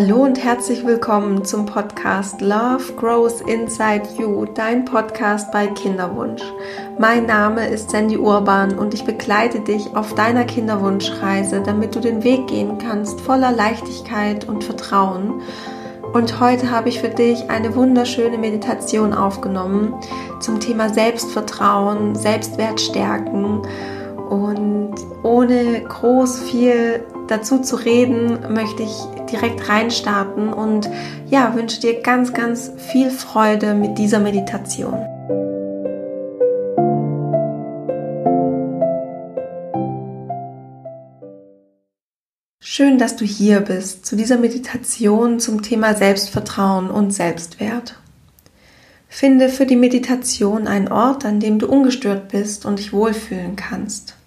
Hallo und herzlich willkommen zum Podcast Love Grows Inside You, dein Podcast bei Kinderwunsch. Mein Name ist Sandy Urban und ich begleite dich auf deiner Kinderwunschreise, damit du den Weg gehen kannst voller Leichtigkeit und Vertrauen. Und heute habe ich für dich eine wunderschöne Meditation aufgenommen zum Thema Selbstvertrauen, Selbstwert stärken und ohne groß viel dazu zu reden, möchte ich direkt reinstarten und ja, wünsche dir ganz, ganz viel Freude mit dieser Meditation. Schön, dass du hier bist zu dieser Meditation zum Thema Selbstvertrauen und Selbstwert. Finde für die Meditation einen Ort, an dem du ungestört bist und dich wohlfühlen kannst.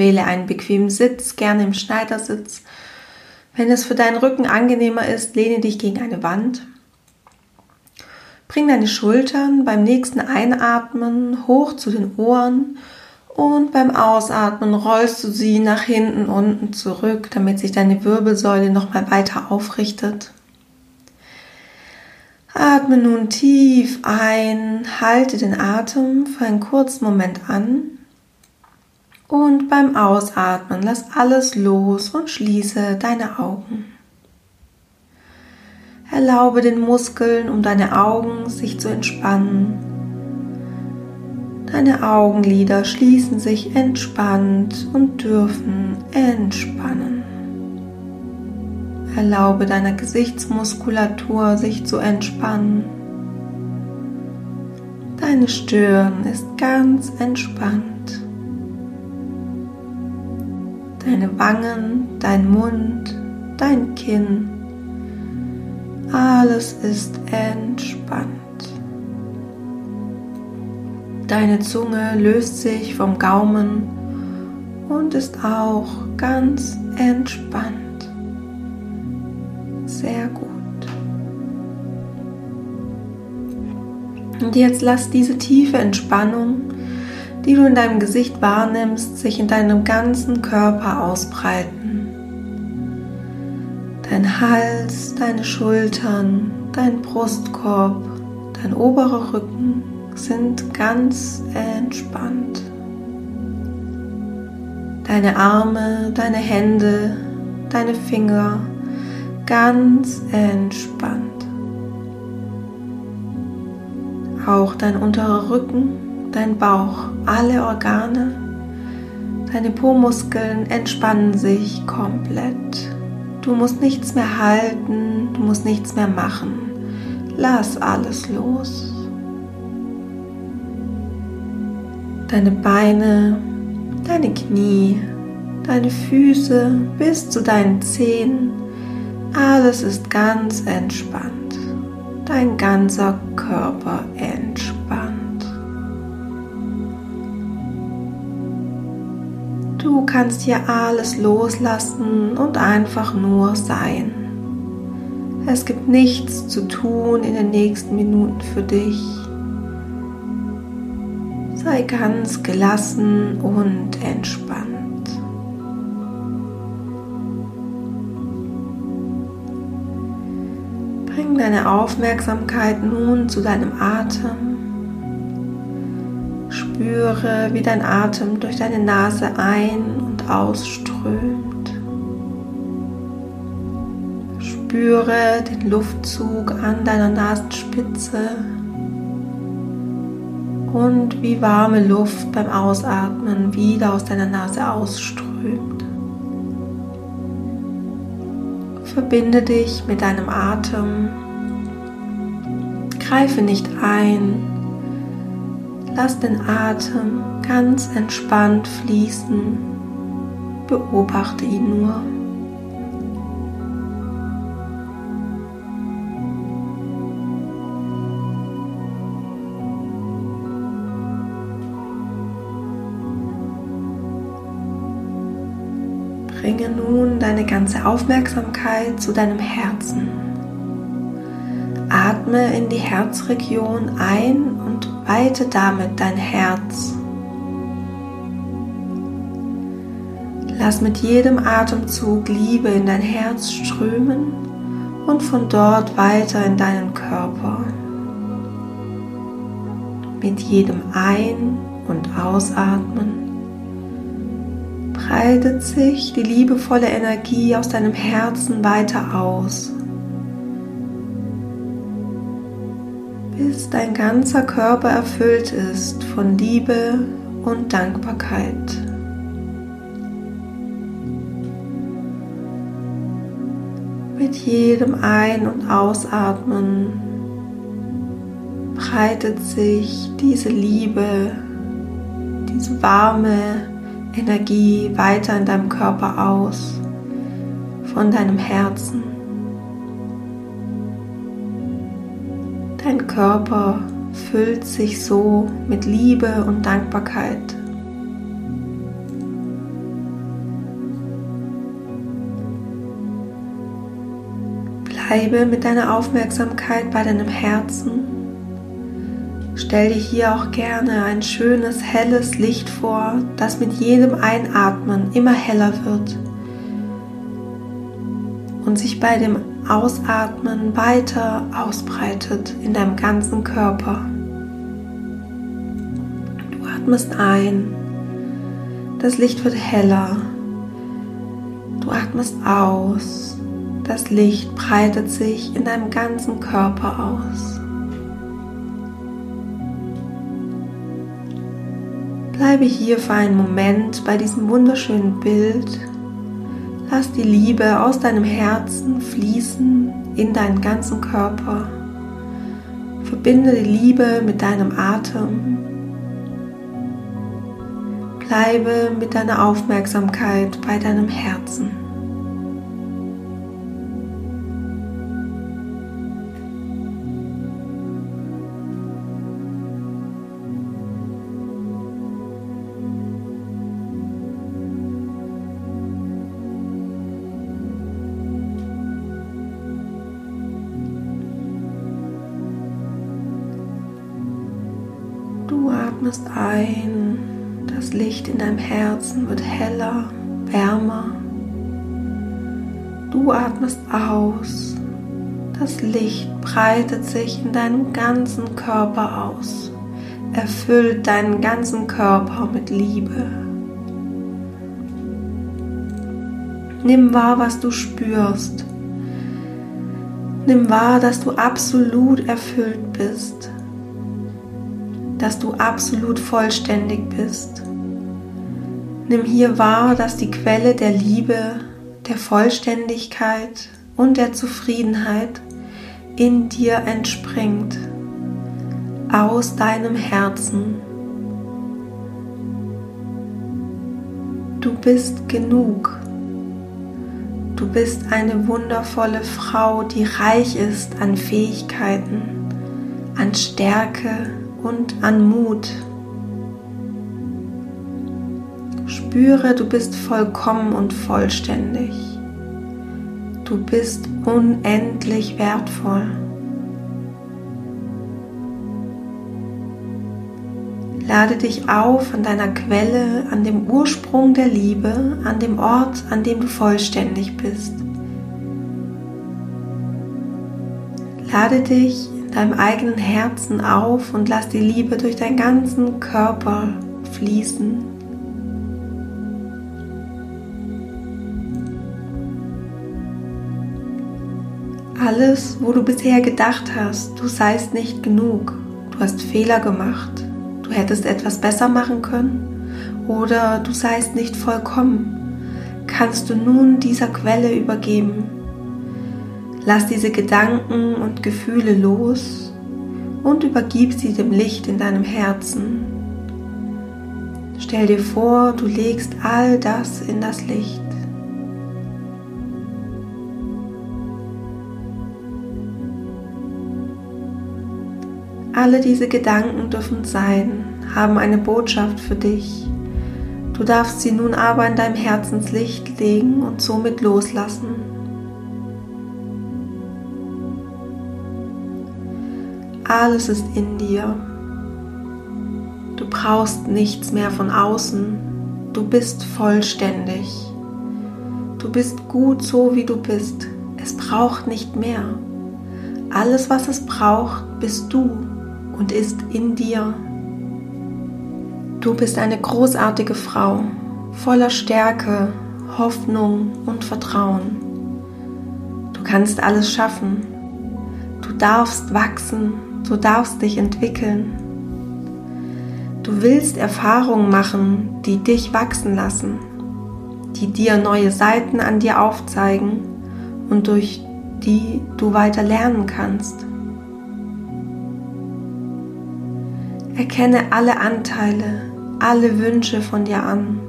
Wähle einen bequemen Sitz, gerne im Schneidersitz. Wenn es für deinen Rücken angenehmer ist, lehne dich gegen eine Wand. Bring deine Schultern beim nächsten Einatmen hoch zu den Ohren und beim Ausatmen rollst du sie nach hinten unten zurück, damit sich deine Wirbelsäule nochmal weiter aufrichtet. Atme nun tief ein, halte den Atem für einen kurzen Moment an und beim Ausatmen lass alles los und schließe deine Augen. Erlaube den Muskeln um deine Augen sich zu entspannen. Deine Augenlider schließen sich entspannt und dürfen entspannen. Erlaube deiner Gesichtsmuskulatur sich zu entspannen. Deine Stirn ist ganz entspannt. Deine Wangen, dein Mund, dein Kinn. Alles ist entspannt. Deine Zunge löst sich vom Gaumen und ist auch ganz entspannt. Sehr gut. Und jetzt lass diese tiefe Entspannung die du in deinem Gesicht wahrnimmst, sich in deinem ganzen Körper ausbreiten. Dein Hals, deine Schultern, dein Brustkorb, dein oberer Rücken sind ganz entspannt. Deine Arme, deine Hände, deine Finger ganz entspannt. Auch dein unterer Rücken dein Bauch, alle Organe, deine Po-Muskeln entspannen sich komplett. Du musst nichts mehr halten, du musst nichts mehr machen. Lass alles los. Deine Beine, deine Knie, deine Füße bis zu deinen Zehen, alles ist ganz entspannt. Dein ganzer Körper entspannt. Kannst hier alles loslassen und einfach nur sein. Es gibt nichts zu tun in den nächsten Minuten für dich. Sei ganz gelassen und entspannt. Bring deine Aufmerksamkeit nun zu deinem Atem. Spüre, wie dein Atem durch deine Nase ein- und ausströmt. Spüre den Luftzug an deiner Nasenspitze und wie warme Luft beim Ausatmen wieder aus deiner Nase ausströmt. Verbinde dich mit deinem Atem. Greife nicht ein, Lass den Atem ganz entspannt fließen. Beobachte ihn nur. Bringe nun deine ganze Aufmerksamkeit zu deinem Herzen. Atme in die Herzregion ein und weite damit dein Herz. Lass mit jedem Atemzug Liebe in dein Herz strömen und von dort weiter in deinen Körper. Mit jedem Ein- und Ausatmen breitet sich die liebevolle Energie aus deinem Herzen weiter aus, bis dein ganzer Körper erfüllt ist von Liebe und Dankbarkeit. Mit jedem Ein- und Ausatmen breitet sich diese Liebe, diese warme Energie weiter in deinem Körper aus, von deinem Herzen. Körper füllt sich so mit Liebe und Dankbarkeit. Bleibe mit deiner Aufmerksamkeit bei deinem Herzen. Stell dir hier auch gerne ein schönes, helles Licht vor, das mit jedem Einatmen immer heller wird und sich bei dem Ausatmen weiter ausbreitet in deinem ganzen Körper. Du atmest ein, das Licht wird heller. Du atmest aus, das Licht breitet sich in deinem ganzen Körper aus. Bleibe hier für einen Moment bei diesem wunderschönen Bild. Lass die Liebe aus deinem Herzen fließen in deinen ganzen Körper. Verbinde die Liebe mit deinem Atem. Bleibe mit deiner Aufmerksamkeit bei deinem Herzen. Atmest ein, das Licht in deinem Herzen wird heller, wärmer. Du atmest aus, das Licht breitet sich in deinem ganzen Körper aus, erfüllt deinen ganzen Körper mit Liebe. Nimm wahr, was du spürst. Nimm wahr, dass du absolut erfüllt bist dass du absolut vollständig bist. Nimm hier wahr, dass die Quelle der Liebe, der Vollständigkeit und der Zufriedenheit in dir entspringt, aus deinem Herzen. Du bist genug. Du bist eine wundervolle Frau, die reich ist an Fähigkeiten, an Stärke, und an Mut. Spüre, du bist vollkommen und vollständig. Du bist unendlich wertvoll. Lade dich auf an deiner Quelle, an dem Ursprung der Liebe, an dem Ort, an dem du vollständig bist. Lade dich deinem eigenen Herzen auf und lass die Liebe durch deinen ganzen Körper fließen. Alles, wo du bisher gedacht hast, du seist nicht genug, du hast Fehler gemacht, du hättest etwas besser machen können. Oder du seist nicht vollkommen, kannst du nun dieser Quelle übergeben Lass diese Gedanken und Gefühle los und übergib sie dem Licht in deinem Herzen. Stell dir vor, du legst all das in das Licht. Alle diese Gedanken dürfen sein, haben eine Botschaft für dich. Du darfst sie nun aber in deinem Herzenslicht legen und somit loslassen. Alles ist in dir. Du brauchst nichts mehr von außen. Du bist vollständig. Du bist gut so, wie du bist. Es braucht nicht mehr. Alles, was es braucht, bist du und ist in dir. Du bist eine großartige Frau, voller Stärke, Hoffnung und Vertrauen. Du kannst alles schaffen. Du darfst wachsen, du darfst dich entwickeln. Du willst Erfahrungen machen, die dich wachsen lassen, die dir neue Seiten an dir aufzeigen und durch die du weiter lernen kannst. Erkenne alle Anteile, alle Wünsche von dir an.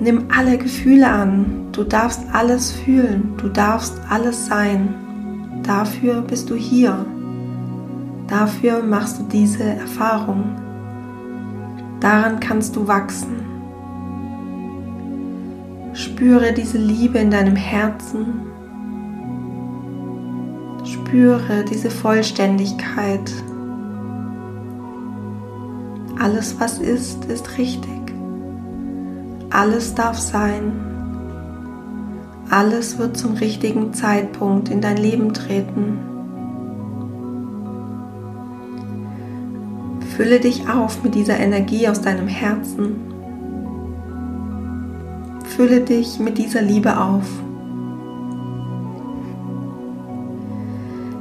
Nimm alle Gefühle an. Du darfst alles fühlen. Du darfst alles sein. Dafür bist du hier. Dafür machst du diese Erfahrung. Daran kannst du wachsen. Spüre diese Liebe in deinem Herzen. Spüre diese Vollständigkeit alles, was ist, ist richtig. Alles darf sein. Alles wird zum richtigen Zeitpunkt in dein Leben treten. Fülle dich auf mit dieser Energie aus deinem Herzen. Fülle dich mit dieser Liebe auf.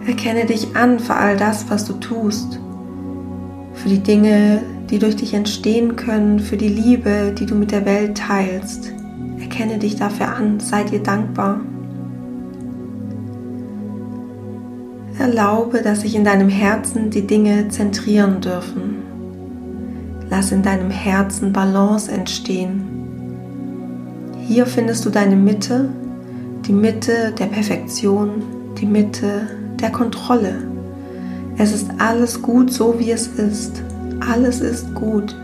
Erkenne dich an für all das, was du tust, für die Dinge, die durch dich entstehen können, für die Liebe, die du mit der Welt teilst. Erkenne dich dafür an, sei dir dankbar. Erlaube, dass sich in deinem Herzen die Dinge zentrieren dürfen. Lass in deinem Herzen Balance entstehen. Hier findest du deine Mitte, die Mitte der Perfektion, die Mitte der Kontrolle. Es ist alles gut so, wie es ist alles ist gut.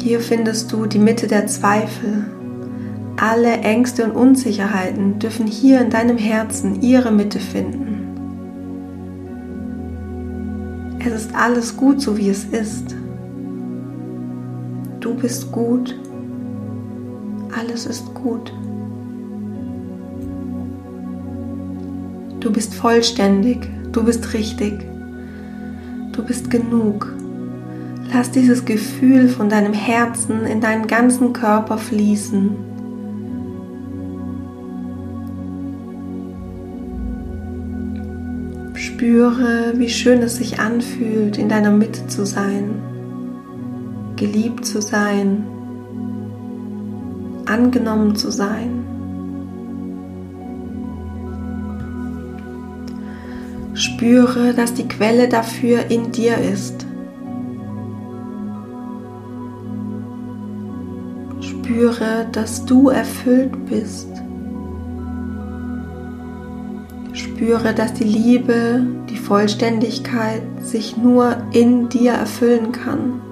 Hier findest du die Mitte der Zweifel. Alle Ängste und Unsicherheiten dürfen hier in deinem Herzen ihre Mitte finden. Es ist alles gut, so wie es ist. Du bist gut. Alles ist gut. Du bist vollständig. Du bist richtig. Du bist genug. Lass dieses Gefühl von deinem Herzen in deinen ganzen Körper fließen. Spüre, wie schön es sich anfühlt, in deiner Mitte zu sein, geliebt zu sein, angenommen zu sein. Spüre, dass die Quelle dafür in dir ist. Spüre, dass du erfüllt bist. Spüre, dass die Liebe, die Vollständigkeit sich nur in dir erfüllen kann.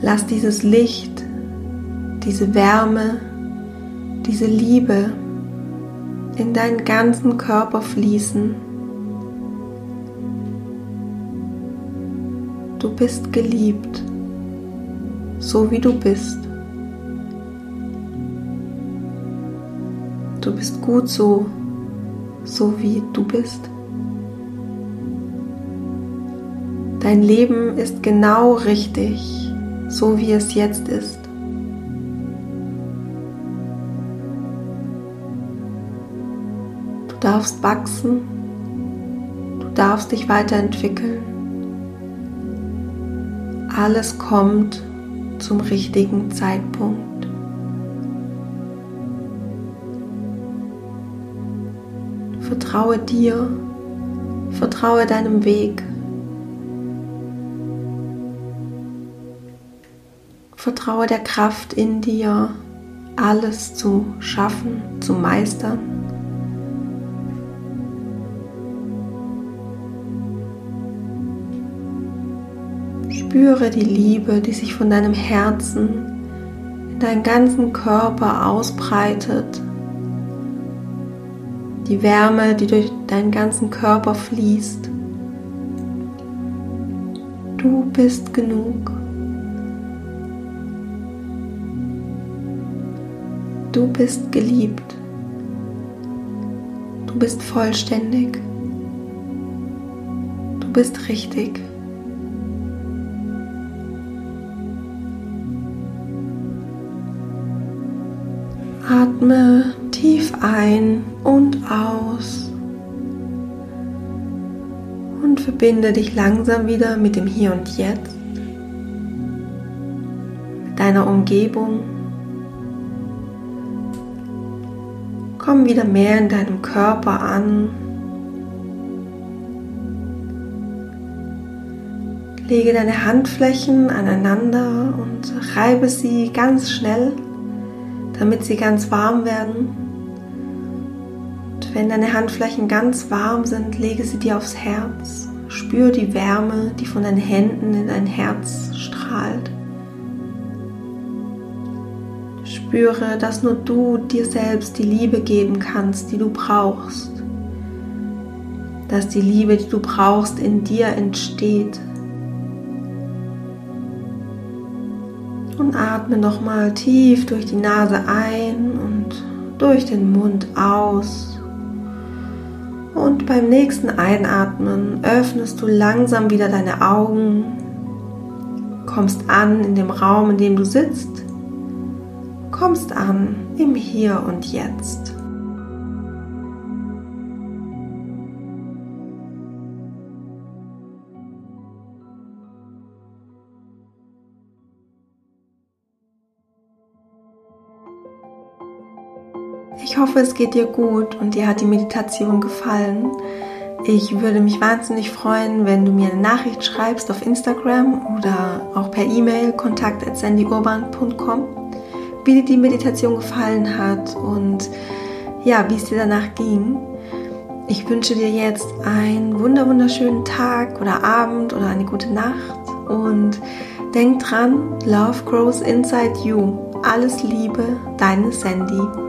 Lass dieses Licht, diese Wärme, diese Liebe in deinen ganzen Körper fließen. Du bist geliebt, so wie du bist. Du bist gut so, so wie du bist. Dein Leben ist genau richtig, so wie es jetzt ist. Du darfst wachsen, du darfst dich weiterentwickeln. Alles kommt zum richtigen Zeitpunkt. Vertraue dir, vertraue deinem Weg. Vertraue der Kraft in dir, alles zu schaffen, zu meistern. Spüre die Liebe, die sich von deinem Herzen in deinen ganzen Körper ausbreitet. Die Wärme, die durch deinen ganzen Körper fließt. Du bist genug. Du bist geliebt. Du bist vollständig. Du bist richtig. Atme tief ein und aus und verbinde dich langsam wieder mit dem Hier und Jetzt, mit deiner Umgebung. Komm wieder mehr in deinem Körper an. Lege deine Handflächen aneinander und reibe sie ganz schnell, damit sie ganz warm werden. Wenn deine Handflächen ganz warm sind, lege sie dir aufs Herz. Spür die Wärme, die von deinen Händen in dein Herz strahlt. Spüre, dass nur du dir selbst die Liebe geben kannst, die du brauchst. Dass die Liebe, die du brauchst, in dir entsteht. Und atme nochmal tief durch die Nase ein und durch den Mund aus. Und beim nächsten Einatmen öffnest du langsam wieder deine Augen, kommst an in dem Raum, in dem du sitzt kommst an im Hier und Jetzt. Hoffe, es geht dir gut und dir hat die Meditation gefallen. Ich würde mich wahnsinnig freuen, wenn du mir eine Nachricht schreibst auf Instagram oder auch per E-Mail kontakt@sandyurban.com wie dir die Meditation gefallen hat und ja, wie es dir danach ging. Ich wünsche dir jetzt einen wunderschönen Tag oder Abend oder eine gute Nacht und denk dran, Love grows inside you. Alles Liebe, deine Sandy.